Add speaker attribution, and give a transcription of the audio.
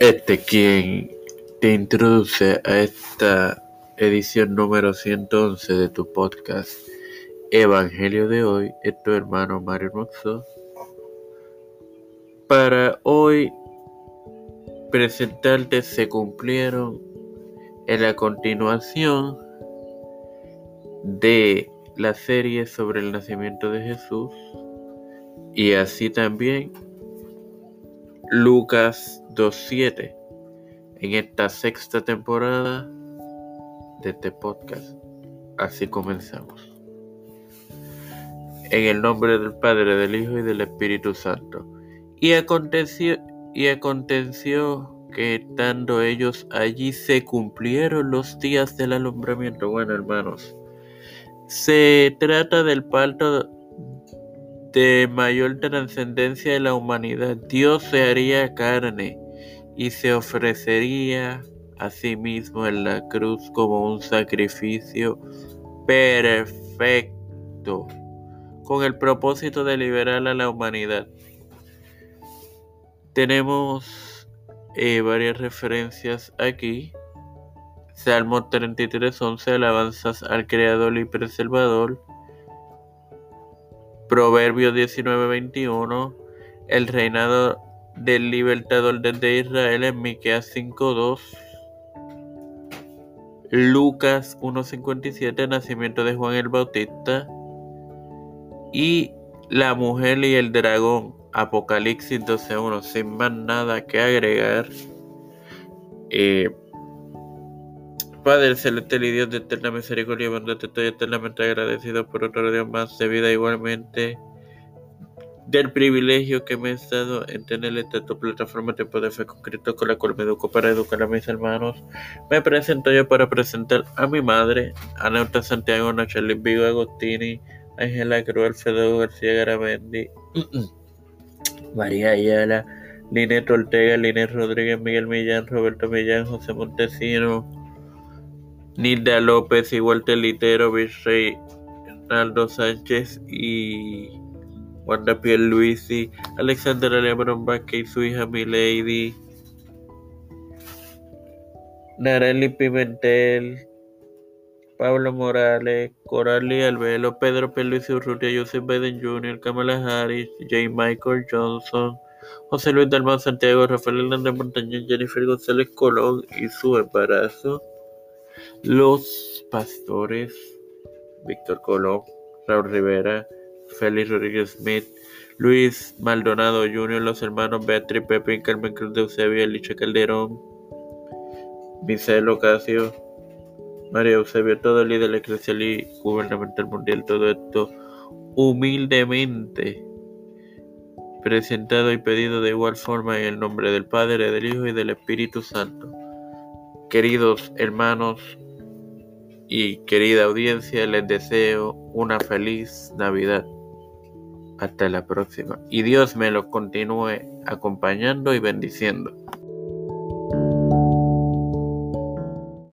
Speaker 1: Este quien te introduce a esta edición número 111 de tu podcast Evangelio de hoy es tu hermano Mario Moxo. Para hoy presentarte se cumplieron en la continuación de la serie sobre el nacimiento de Jesús y así también Lucas 2.7 en esta sexta temporada de este podcast. Así comenzamos. En el nombre del Padre, del Hijo y del Espíritu Santo. Y aconteció, y aconteció que estando ellos allí se cumplieron los días del alumbramiento. Bueno, hermanos, se trata del parto de mayor trascendencia de la humanidad. Dios se haría carne y se ofrecería a sí mismo en la cruz como un sacrificio perfecto, con el propósito de liberar a la humanidad. Tenemos eh, varias referencias aquí. Salmo 33, 11, alabanzas al Creador y Preservador. Proverbios 19:21, el reinado del libertador desde Israel en Miqueas 5:2, Lucas 1:57, nacimiento de Juan el Bautista. Y la mujer y el dragón, Apocalipsis 12:1, sin más nada que agregar. Eh, Padre celestial y Dios de eterna misericordia y te estoy eternamente agradecido por otro día más de vida igualmente del privilegio que me has dado en tener esta tu plataforma de poder fe concreto con la cual me educo para educar a mis hermanos. Me presento yo para presentar a mi madre, Anauta Santiago, Nacheli Vigo Agostini, Ángela Cruz, Alfredo García Garamendi, María Ayala, Linet Ortega, Linet Rodríguez, Miguel Millán, Roberto Millán, José Montesino, Nilda López y Walter Litero, Virrey Ronaldo Sánchez y Wanda Luisi, Alexander Lebron Vázquez y su hija Milady, Nareli Pimentel, Pablo Morales, Coralie Albelo, Pedro Luis Urrutia, Joseph Biden Jr., Kamala Harris, J. Michael Johnson, José Luis Dalmau Santiago, Rafael Hernández Montañez, Jennifer González Colón y su embarazo. Los pastores Víctor Colón, Raúl Rivera, Félix Rodríguez Smith, Luis Maldonado Jr., los hermanos Beatriz Pepe, Carmen Cruz de Eusebio, Alicia Calderón, Michelle Ocasio, María Eusebio, todo el líder eclesial y gubernamental mundial, todo esto humildemente presentado y pedido de igual forma en el nombre del Padre, del Hijo y del Espíritu Santo. Queridos hermanos y querida audiencia, les deseo una feliz Navidad. Hasta la próxima. Y Dios me lo continúe acompañando y bendiciendo.